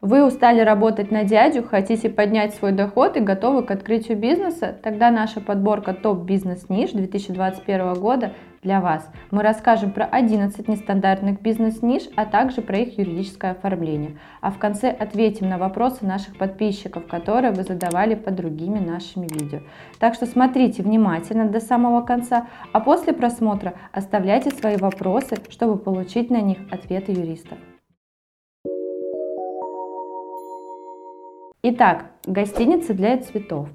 Вы устали работать на дядю, хотите поднять свой доход и готовы к открытию бизнеса? Тогда наша подборка топ бизнес ниш 2021 года для вас. Мы расскажем про 11 нестандартных бизнес-ниш, а также про их юридическое оформление. А в конце ответим на вопросы наших подписчиков, которые вы задавали под другими нашими видео. Так что смотрите внимательно до самого конца, а после просмотра оставляйте свои вопросы, чтобы получить на них ответы юристов. Итак, гостиницы для цветов.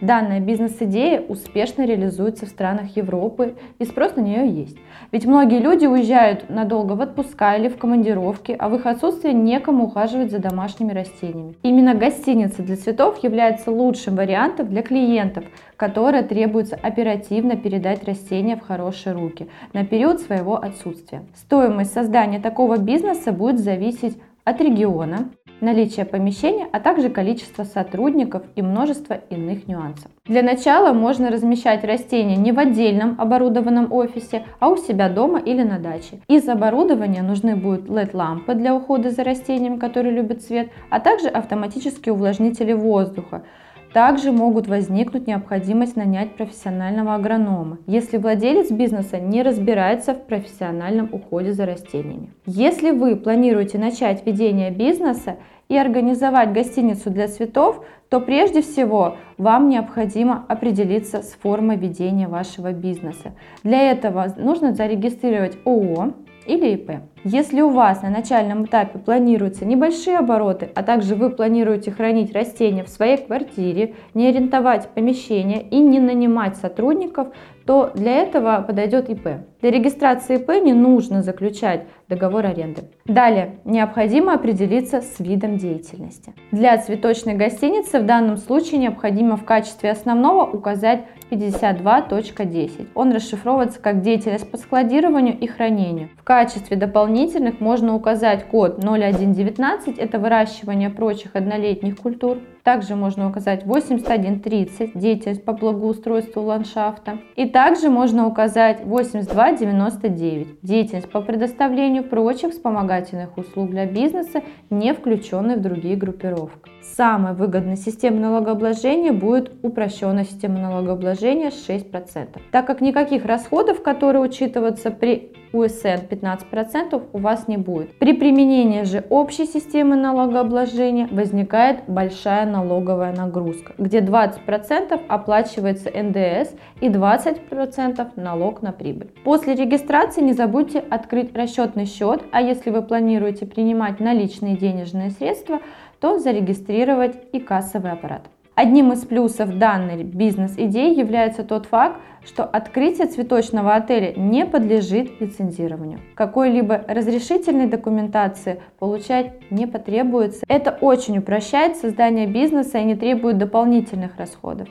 Данная бизнес-идея успешно реализуется в странах Европы и спрос на нее есть. Ведь многие люди уезжают надолго в отпуска или в командировки, а в их отсутствие некому ухаживать за домашними растениями. Именно гостиница для цветов является лучшим вариантом для клиентов, которые требуется оперативно передать растения в хорошие руки на период своего отсутствия. Стоимость создания такого бизнеса будет зависеть от региона, наличие помещения, а также количество сотрудников и множество иных нюансов. Для начала можно размещать растения не в отдельном оборудованном офисе, а у себя дома или на даче. Из оборудования нужны будут LED-лампы для ухода за растениями, которые любят свет, а также автоматические увлажнители воздуха, также могут возникнуть необходимость нанять профессионального агронома, если владелец бизнеса не разбирается в профессиональном уходе за растениями. Если вы планируете начать ведение бизнеса и организовать гостиницу для цветов, то прежде всего вам необходимо определиться с формой ведения вашего бизнеса. Для этого нужно зарегистрировать ООО, или ИП. Если у вас на начальном этапе планируются небольшие обороты, а также вы планируете хранить растения в своей квартире, не арендовать помещение и не нанимать сотрудников, то для этого подойдет ИП. Для регистрации ИП не нужно заключать договор аренды. Далее, необходимо определиться с видом деятельности. Для цветочной гостиницы в данном случае необходимо в качестве основного указать 52.10. Он расшифровывается как деятельность по складированию и хранению. В качестве дополнительных можно указать код 0119, это выращивание прочих однолетних культур. Также можно указать 8130, деятельность по благоустройству ландшафта. И также можно указать 8299, деятельность по предоставлению прочих вспомогательных услуг для бизнеса, не включенной в другие группировки. Самой выгодной системой налогообложения будет упрощенная система налогообложения 6%, так как никаких расходов, которые учитываются при УСН 15% у вас не будет. При применении же общей системы налогообложения возникает большая налоговая нагрузка, где 20% оплачивается НДС и 20% налог на прибыль. После регистрации не забудьте открыть расчетный счет, а если вы планируете принимать наличные денежные средства, то зарегистрировать и кассовый аппарат. Одним из плюсов данной бизнес-идеи является тот факт, что открытие цветочного отеля не подлежит лицензированию. Какой-либо разрешительной документации получать не потребуется. Это очень упрощает создание бизнеса и не требует дополнительных расходов.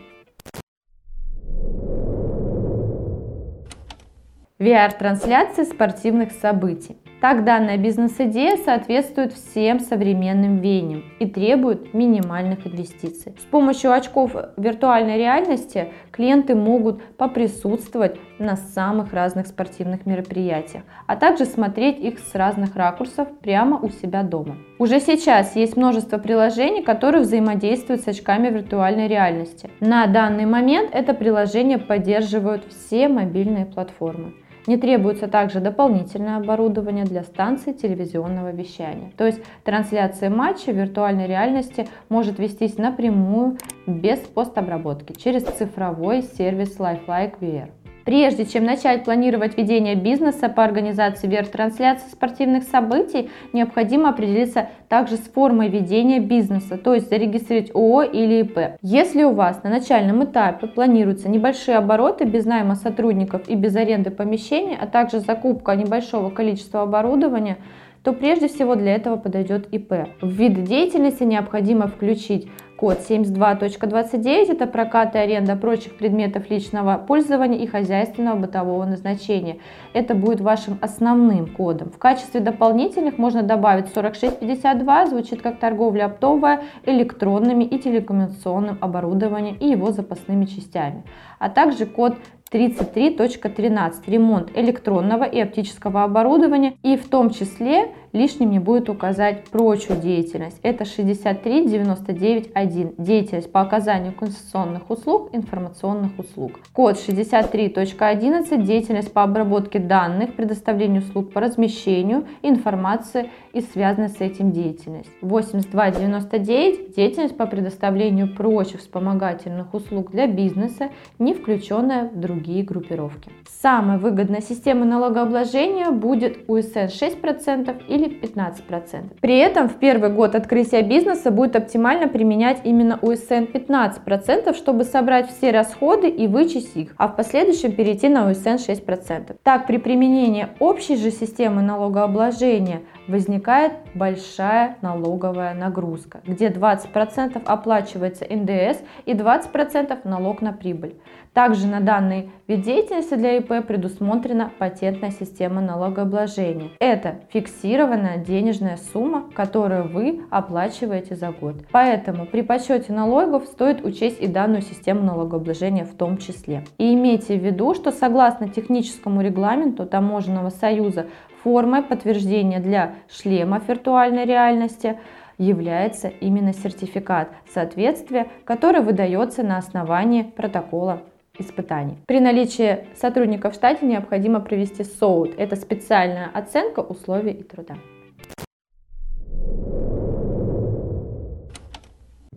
VR-трансляции спортивных событий. Так данная бизнес-идея соответствует всем современным веяниям и требует минимальных инвестиций. С помощью очков виртуальной реальности клиенты могут поприсутствовать на самых разных спортивных мероприятиях, а также смотреть их с разных ракурсов прямо у себя дома. Уже сейчас есть множество приложений, которые взаимодействуют с очками виртуальной реальности. На данный момент это приложение поддерживают все мобильные платформы. Не требуется также дополнительное оборудование для станций телевизионного вещания. То есть трансляция матча в виртуальной реальности может вестись напрямую без постобработки через цифровой сервис LifeLike VR. Прежде чем начать планировать ведение бизнеса по организации VR-трансляции спортивных событий, необходимо определиться также с формой ведения бизнеса, то есть зарегистрировать ООО или ИП. Если у вас на начальном этапе планируются небольшие обороты без найма сотрудников и без аренды помещения, а также закупка небольшого количества оборудования, то прежде всего для этого подойдет ИП. В вид деятельности необходимо включить Код 72.29 – это прокат и аренда прочих предметов личного пользования и хозяйственного бытового назначения. Это будет вашим основным кодом. В качестве дополнительных можно добавить 4652, звучит как торговля оптовая, электронными и телекоммуникационным оборудованием и его запасными частями. А также код 33.13 ремонт электронного и оптического оборудования и в том числе лишним не будет указать прочую деятельность. Это 63.99.1. Деятельность по оказанию конституционных услуг, информационных услуг. Код 63.11. Деятельность по обработке данных, предоставлению услуг по размещению информации и связанная с этим деятельность. 82.99. Деятельность по предоставлению прочих вспомогательных услуг для бизнеса, не включенная в другие группировки. Самая выгодная система налогообложения будет УСН 6% или 15%. При этом в первый год открытия бизнеса будет оптимально применять именно УСН 15%, чтобы собрать все расходы и вычесть их, а в последующем перейти на УСН 6%. Так, при применении общей же системы налогообложения возникает большая налоговая нагрузка, где 20% оплачивается НДС и 20% налог на прибыль. Также на данный вид деятельности для ИП предусмотрена патентная система налогообложения. Это фиксированная денежная сумма, которую вы оплачиваете за год. Поэтому при подсчете налогов стоит учесть и данную систему налогообложения в том числе. И имейте в виду, что согласно техническому регламенту Таможенного союза формой подтверждения для шлемов виртуальной реальности является именно сертификат соответствия, который выдается на основании протокола испытаний. При наличии сотрудников в штате необходимо провести СОУД. Это специальная оценка условий и труда.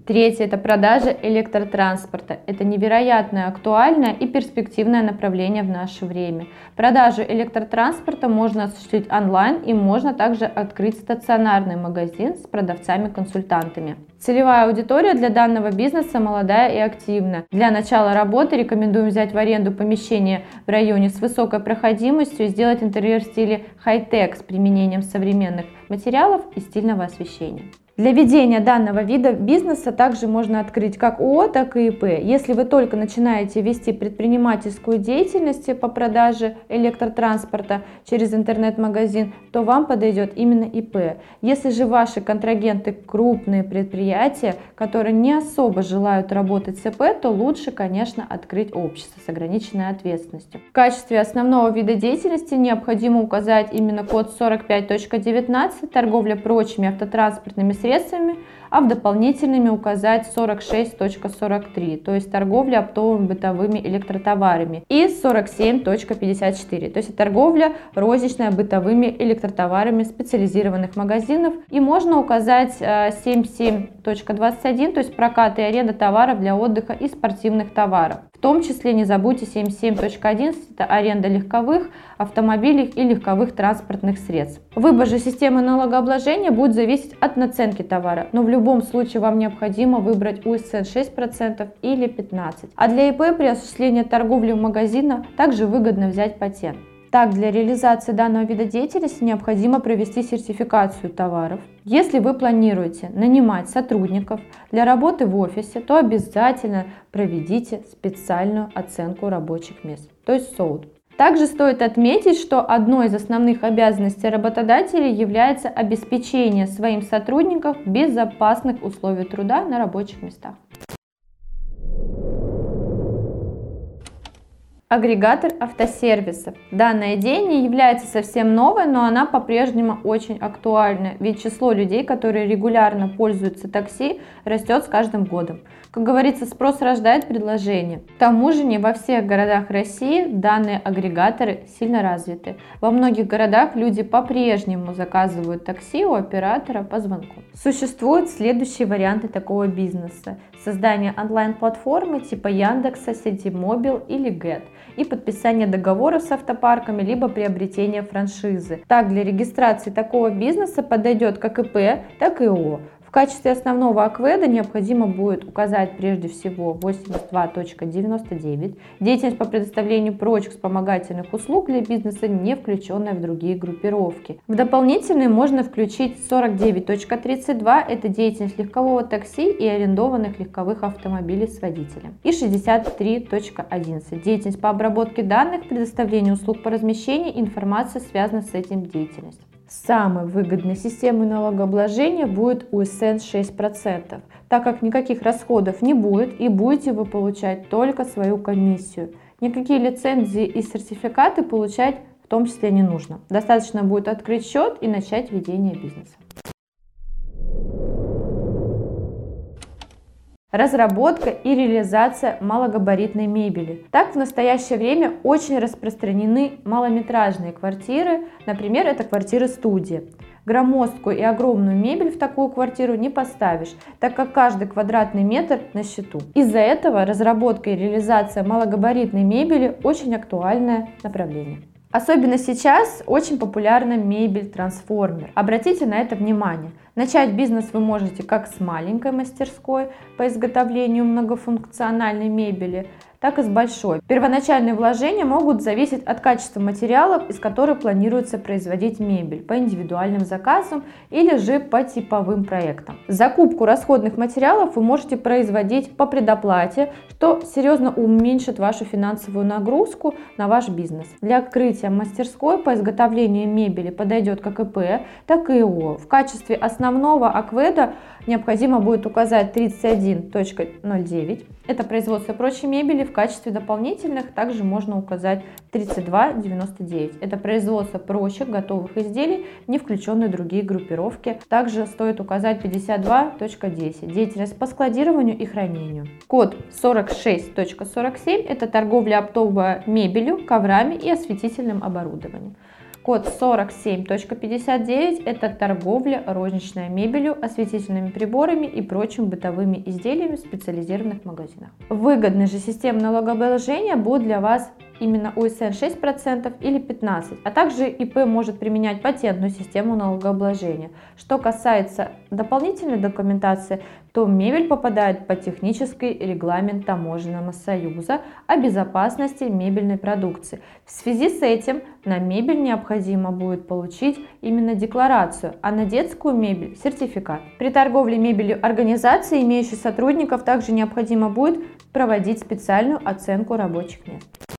Третье – это продажа электротранспорта. Это невероятно актуальное и перспективное направление в наше время. Продажу электротранспорта можно осуществить онлайн и можно также открыть стационарный магазин с продавцами-консультантами. Целевая аудитория для данного бизнеса молодая и активная. Для начала работы рекомендуем взять в аренду помещение в районе с высокой проходимостью и сделать интерьер в стиле хай-тек с применением современных материалов и стильного освещения. Для ведения данного вида бизнеса также можно открыть как ООО, так и ИП. Если вы только начинаете вести предпринимательскую деятельность по продаже электротранспорта через интернет-магазин, то вам подойдет именно ИП. Если же ваши контрагенты крупные предприятия, которые не особо желают работать с ИП, то лучше, конечно, открыть общество с ограниченной ответственностью. В качестве основного вида деятельности необходимо указать именно код 45.19 торговля прочими автотранспортными средствами, а в дополнительными указать 46.43, то есть торговля оптовыми бытовыми электротоварами, и 47.54, то есть торговля розничная бытовыми электротоварами специализированных магазинов. И можно указать 77.21, э, то есть прокат и аренда товаров для отдыха и спортивных товаров том числе не забудьте 77.11 это аренда легковых автомобилей и легковых транспортных средств. Выбор же системы налогообложения будет зависеть от наценки товара, но в любом случае вам необходимо выбрать УСН 6% или 15%. А для ИП при осуществлении торговли в магазинах также выгодно взять патент. Так, для реализации данного вида деятельности необходимо провести сертификацию товаров. Если вы планируете нанимать сотрудников для работы в офисе, то обязательно проведите специальную оценку рабочих мест, то есть СОУД. Также стоит отметить, что одной из основных обязанностей работодателей является обеспечение своим сотрудникам безопасных условий труда на рабочих местах. Агрегатор автосервисов. Данная идея не является совсем новой, но она по-прежнему очень актуальна, ведь число людей, которые регулярно пользуются такси, растет с каждым годом. Как говорится, спрос рождает предложение. К тому же не во всех городах России данные агрегаторы сильно развиты. Во многих городах люди по-прежнему заказывают такси у оператора по звонку. Существуют следующие варианты такого бизнеса. Создание онлайн-платформы типа Яндекса, Ситимобил или Get и подписание договоров с автопарками, либо приобретение франшизы. Так, для регистрации такого бизнеса подойдет как ИП, так и ООО качестве основного акведа необходимо будет указать прежде всего 82.99 деятельность по предоставлению прочих вспомогательных услуг для бизнеса, не включенная в другие группировки. В дополнительные можно включить 49.32 это деятельность легкового такси и арендованных легковых автомобилей с водителем. И 63.11 деятельность по обработке данных, предоставлению услуг по размещению информации, связанной с этим деятельностью. Самой выгодной системой налогообложения будет УСН 6%, так как никаких расходов не будет и будете вы получать только свою комиссию. Никакие лицензии и сертификаты получать в том числе не нужно. Достаточно будет открыть счет и начать ведение бизнеса. Разработка и реализация малогабаритной мебели. Так в настоящее время очень распространены малометражные квартиры, например, это квартиры-студии. Громоздкую и огромную мебель в такую квартиру не поставишь, так как каждый квадратный метр на счету. Из-за этого разработка и реализация малогабаритной мебели очень актуальное направление. Особенно сейчас очень популярна мебель-трансформер. Обратите на это внимание – Начать бизнес вы можете как с маленькой мастерской по изготовлению многофункциональной мебели, так и с большой. Первоначальные вложения могут зависеть от качества материалов, из которых планируется производить мебель по индивидуальным заказам или же по типовым проектам. Закупку расходных материалов вы можете производить по предоплате, что серьезно уменьшит вашу финансовую нагрузку на ваш бизнес. Для открытия мастерской по изготовлению мебели подойдет как ИП, так и ИО. В качестве основного акведа необходимо будет указать 31.09. Это производство прочей мебели. В качестве дополнительных также можно указать 32.99. Это производство прочих готовых изделий, не включенные другие группировки. Также стоит указать 52.10. Деятельность по складированию и хранению. Код 46.47 это торговля оптовой мебелью, коврами и осветительным оборудованием. Код 47.59 – это торговля розничной мебелью, осветительными приборами и прочими бытовыми изделиями в специализированных магазинах. Выгодные же системы налогообложения будут для вас именно УСН 6% или 15%, а также ИП может применять патентную систему налогообложения. Что касается дополнительной документации, то мебель попадает под технический регламент Таможенного союза о безопасности мебельной продукции. В связи с этим на мебель необходимо будет получить именно декларацию, а на детскую мебель сертификат. При торговле мебелью организации, имеющей сотрудников, также необходимо будет проводить специальную оценку рабочих мест.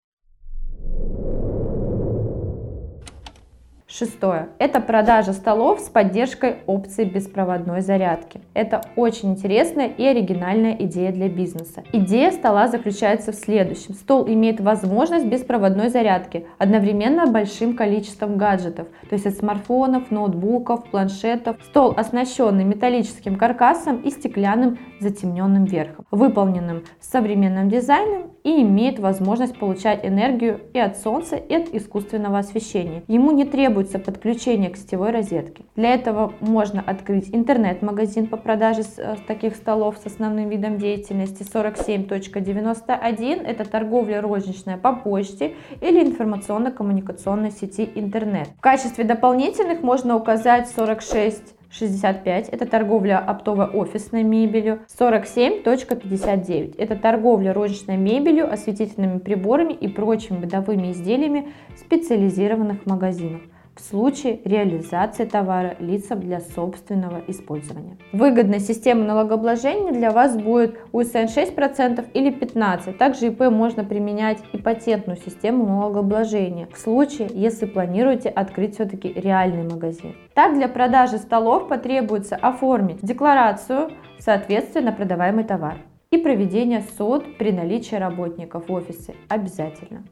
Шестое. Это продажа столов с поддержкой опции беспроводной зарядки. Это очень интересная и оригинальная идея для бизнеса. Идея стола заключается в следующем. Стол имеет возможность беспроводной зарядки одновременно большим количеством гаджетов, то есть от смартфонов, ноутбуков, планшетов. Стол оснащенный металлическим каркасом и стеклянным затемненным верхом, выполненным современным дизайном и имеет возможность получать энергию и от солнца, и от искусственного освещения. Ему не требуется подключение к сетевой розетке. Для этого можно открыть интернет-магазин по продаже э, таких столов с основным видом деятельности 47.91. Это торговля розничная по почте или информационно-коммуникационной сети интернет. В качестве дополнительных можно указать 46 65 – это торговля оптово-офисной мебелью, 47.59 – это торговля розничной мебелью, осветительными приборами и прочими бытовыми изделиями специализированных магазинах в случае реализации товара лицам для собственного использования. Выгодная система налогообложения для вас будет УСН 6% или 15%. Также ИП можно применять и патентную систему налогообложения в случае, если планируете открыть все-таки реальный магазин. Так, для продажи столов потребуется оформить декларацию соответствия на продаваемый товар и проведение суд при наличии работников в офисе обязательно.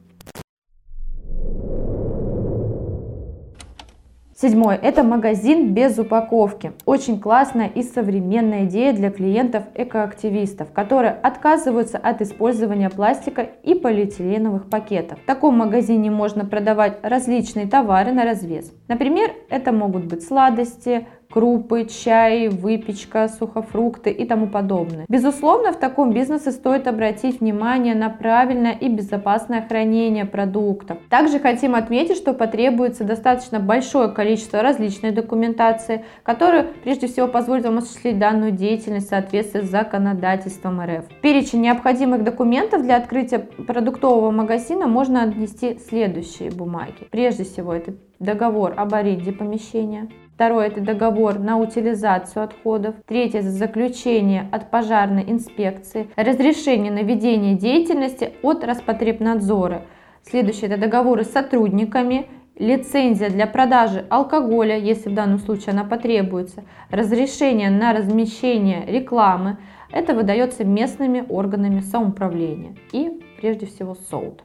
Седьмой – это магазин без упаковки. Очень классная и современная идея для клиентов-экоактивистов, которые отказываются от использования пластика и полиэтиленовых пакетов. В таком магазине можно продавать различные товары на развес. Например, это могут быть сладости, крупы, чай, выпечка, сухофрукты и тому подобное. Безусловно, в таком бизнесе стоит обратить внимание на правильное и безопасное хранение продуктов. Также хотим отметить, что потребуется достаточно большое количество различной документации, которая прежде всего позволит вам осуществить данную деятельность в соответствии с законодательством РФ. Перечень необходимых документов для открытия продуктового магазина можно отнести следующие бумаги. Прежде всего, это договор об аренде помещения, Второе – это договор на утилизацию отходов. Третье – заключение от пожарной инспекции. Разрешение на ведение деятельности от Роспотребнадзора. Следующее – это договоры с сотрудниками. Лицензия для продажи алкоголя, если в данном случае она потребуется. Разрешение на размещение рекламы. Это выдается местными органами самоуправления. И прежде всего СОУД.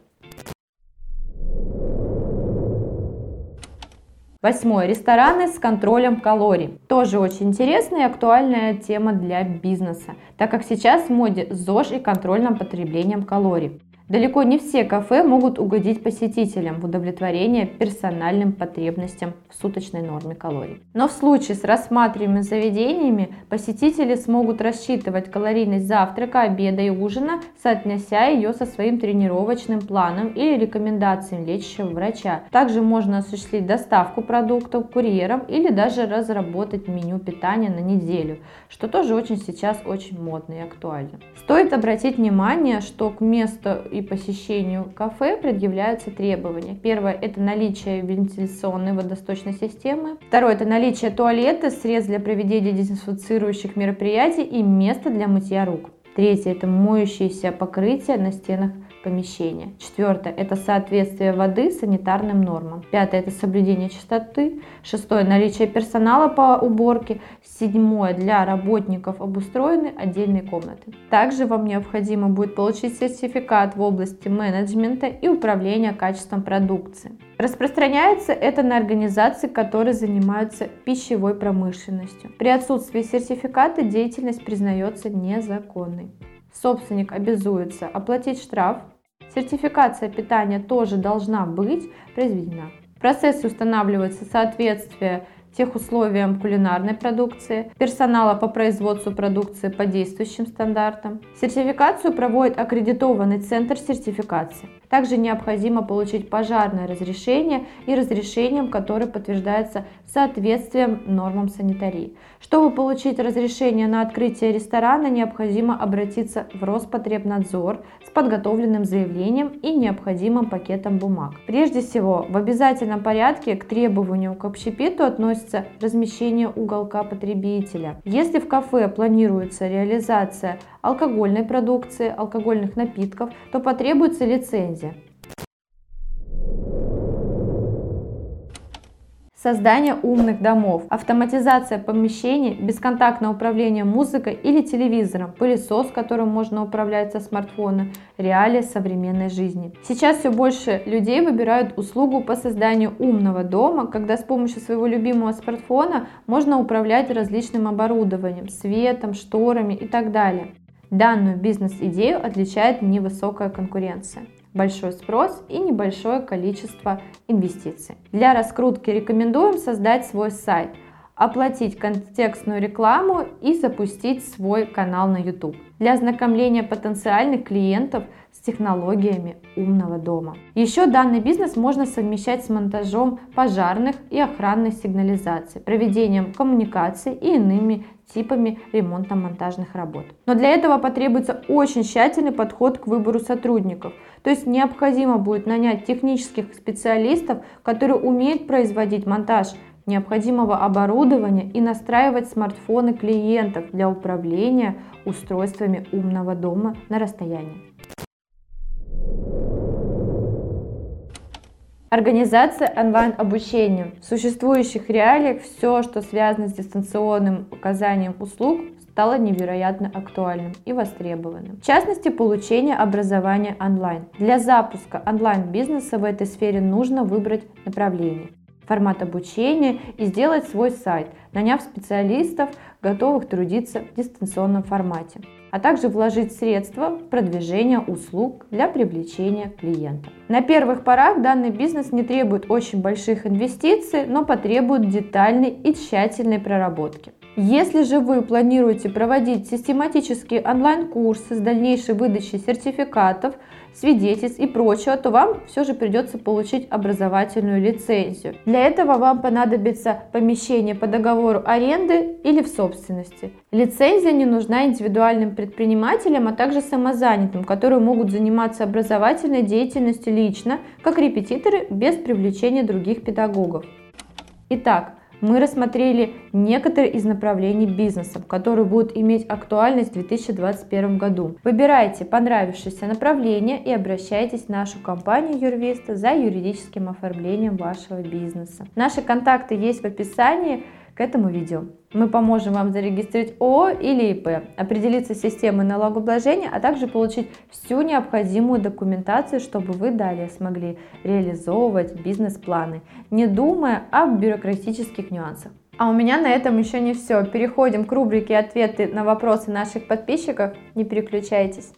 Восьмое. Рестораны с контролем калорий. Тоже очень интересная и актуальная тема для бизнеса, так как сейчас в моде ЗОЖ и контрольным потреблением калорий. Далеко не все кафе могут угодить посетителям в удовлетворение персональным потребностям в суточной норме калорий. Но в случае с рассматриваемыми заведениями посетители смогут рассчитывать калорийность завтрака, обеда и ужина, соотнося ее со своим тренировочным планом или рекомендациями лечащего врача. Также можно осуществить доставку продуктов курьером или даже разработать меню питания на неделю, что тоже очень сейчас очень модно и актуально. Стоит обратить внимание, что к месту и посещению кафе предъявляются требования. Первое – это наличие вентиляционной водосточной системы. Второе – это наличие туалета, средств для проведения дезинфицирующих мероприятий и места для мытья рук. Третье – это моющееся покрытие на стенах помещения. Четвертое – это соответствие воды санитарным нормам. Пятое – это соблюдение чистоты. Шестое – наличие персонала по уборке. Седьмое – для работников обустроены отдельные комнаты. Также вам необходимо будет получить сертификат в области менеджмента и управления качеством продукции. Распространяется это на организации, которые занимаются пищевой промышленностью. При отсутствии сертификата деятельность признается незаконной собственник обязуется оплатить штраф. Сертификация питания тоже должна быть произведена. В процессе устанавливается соответствие тех условиям кулинарной продукции, персонала по производству продукции по действующим стандартам. Сертификацию проводит аккредитованный центр сертификации. Также необходимо получить пожарное разрешение и разрешением, которое подтверждается соответствием нормам санитарии. Чтобы получить разрешение на открытие ресторана, необходимо обратиться в Роспотребнадзор с подготовленным заявлением и необходимым пакетом бумаг. Прежде всего, в обязательном порядке к требованию к общепиту относится размещение уголка потребителя. Если в кафе планируется реализация алкогольной продукции, алкогольных напитков, то потребуется лицензия. Создание умных домов, автоматизация помещений, бесконтактное управление музыкой или телевизором, пылесос, которым можно управлять со смартфона, реалии современной жизни. Сейчас все больше людей выбирают услугу по созданию умного дома, когда с помощью своего любимого смартфона можно управлять различным оборудованием, светом, шторами и так далее. Данную бизнес-идею отличает невысокая конкуренция большой спрос и небольшое количество инвестиций. Для раскрутки рекомендуем создать свой сайт, оплатить контекстную рекламу и запустить свой канал на YouTube для ознакомления потенциальных клиентов с технологиями умного дома. Еще данный бизнес можно совмещать с монтажом пожарных и охранной сигнализации, проведением коммуникаций и иными типами ремонтно-монтажных работ. Но для этого потребуется очень тщательный подход к выбору сотрудников. То есть необходимо будет нанять технических специалистов, которые умеют производить монтаж необходимого оборудования и настраивать смартфоны клиентов для управления устройствами умного дома на расстоянии. Организация онлайн-обучения. В существующих реалиях все, что связано с дистанционным оказанием услуг, стало невероятно актуальным и востребованным. В частности, получение образования онлайн. Для запуска онлайн-бизнеса в этой сфере нужно выбрать направление формат обучения и сделать свой сайт, наняв специалистов, готовых трудиться в дистанционном формате, а также вложить средства в продвижение услуг для привлечения клиентов. На первых порах данный бизнес не требует очень больших инвестиций, но потребует детальной и тщательной проработки. Если же вы планируете проводить систематические онлайн-курсы с дальнейшей выдачей сертификатов, свидетельств и прочего, то вам все же придется получить образовательную лицензию. Для этого вам понадобится помещение по договору аренды или в собственности. Лицензия не нужна индивидуальным предпринимателям, а также самозанятым, которые могут заниматься образовательной деятельностью лично, как репетиторы, без привлечения других педагогов. Итак, мы рассмотрели некоторые из направлений бизнеса, которые будут иметь актуальность в 2021 году. Выбирайте понравившееся направление и обращайтесь в нашу компанию Юрвиста за юридическим оформлением вашего бизнеса. Наши контакты есть в описании. К этому видео. Мы поможем вам зарегистрировать ООО или ИП, определиться с системой налогообложения, а также получить всю необходимую документацию, чтобы вы далее смогли реализовывать бизнес-планы, не думая об бюрократических нюансах. А у меня на этом еще не все. Переходим к рубрике «Ответы на вопросы наших подписчиков». Не переключайтесь.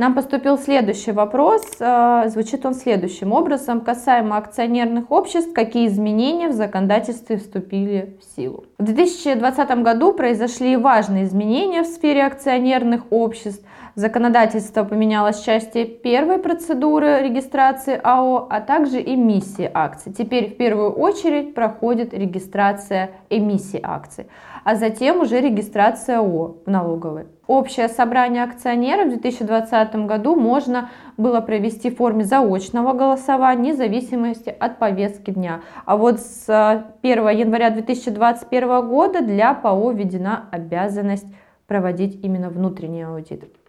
Нам поступил следующий вопрос. Э, звучит он следующим образом. Касаемо акционерных обществ, какие изменения в законодательстве вступили в силу? В 2020 году произошли важные изменения в сфере акционерных обществ. Законодательство поменялось в части первой процедуры регистрации АО, а также эмиссии акций. Теперь в первую очередь проходит регистрация эмиссии акций, а затем уже регистрация ООО в налоговой. Общее собрание акционеров в 2020 году можно было провести в форме заочного голосования, вне зависимости от повестки дня. А вот с 1 января 2021 года для ПАО введена обязанность проводить именно внутренний аудит.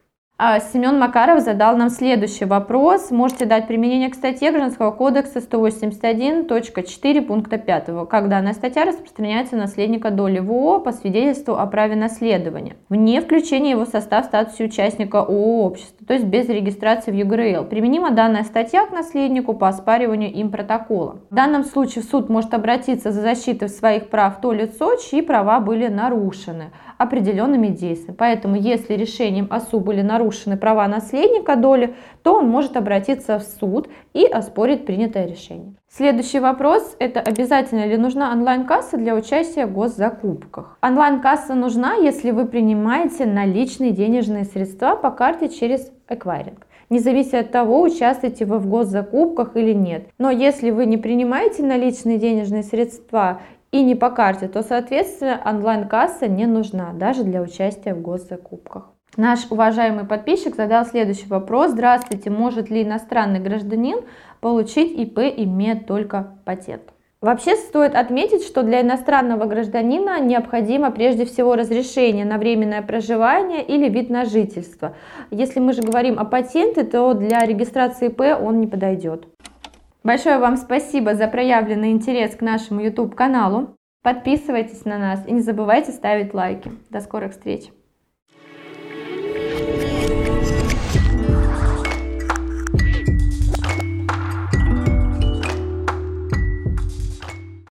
А Семен Макаров задал нам следующий вопрос. Можете дать применение к статье Гражданского кодекса 181.4 пункта 5, когда данная статья распространяется на наследника доли в ООО по свидетельству о праве наследования, вне включения его в состав статуса участника ООО общества, то есть без регистрации в ЮГРЛ. Применима данная статья к наследнику по оспариванию им протокола. В данном случае суд может обратиться за защитой своих прав то лицо, чьи права были нарушены определенными действиями. Поэтому, если решением ОСУ были нарушены права наследника доли, то он может обратиться в суд и оспорить принятое решение. Следующий вопрос – это обязательно ли нужна онлайн-касса для участия в госзакупках? Онлайн-касса нужна, если вы принимаете наличные денежные средства по карте через эквайринг не зависит от того, участвуете вы в госзакупках или нет. Но если вы не принимаете наличные денежные средства и не по карте, то, соответственно, онлайн-касса не нужна даже для участия в госзакупках. Наш уважаемый подписчик задал следующий вопрос. Здравствуйте, может ли иностранный гражданин получить ИП, имея только патент? Вообще стоит отметить, что для иностранного гражданина необходимо прежде всего разрешение на временное проживание или вид на жительство. Если мы же говорим о патенте, то для регистрации ИП он не подойдет. Большое вам спасибо за проявленный интерес к нашему YouTube каналу. Подписывайтесь на нас и не забывайте ставить лайки. До скорых встреч!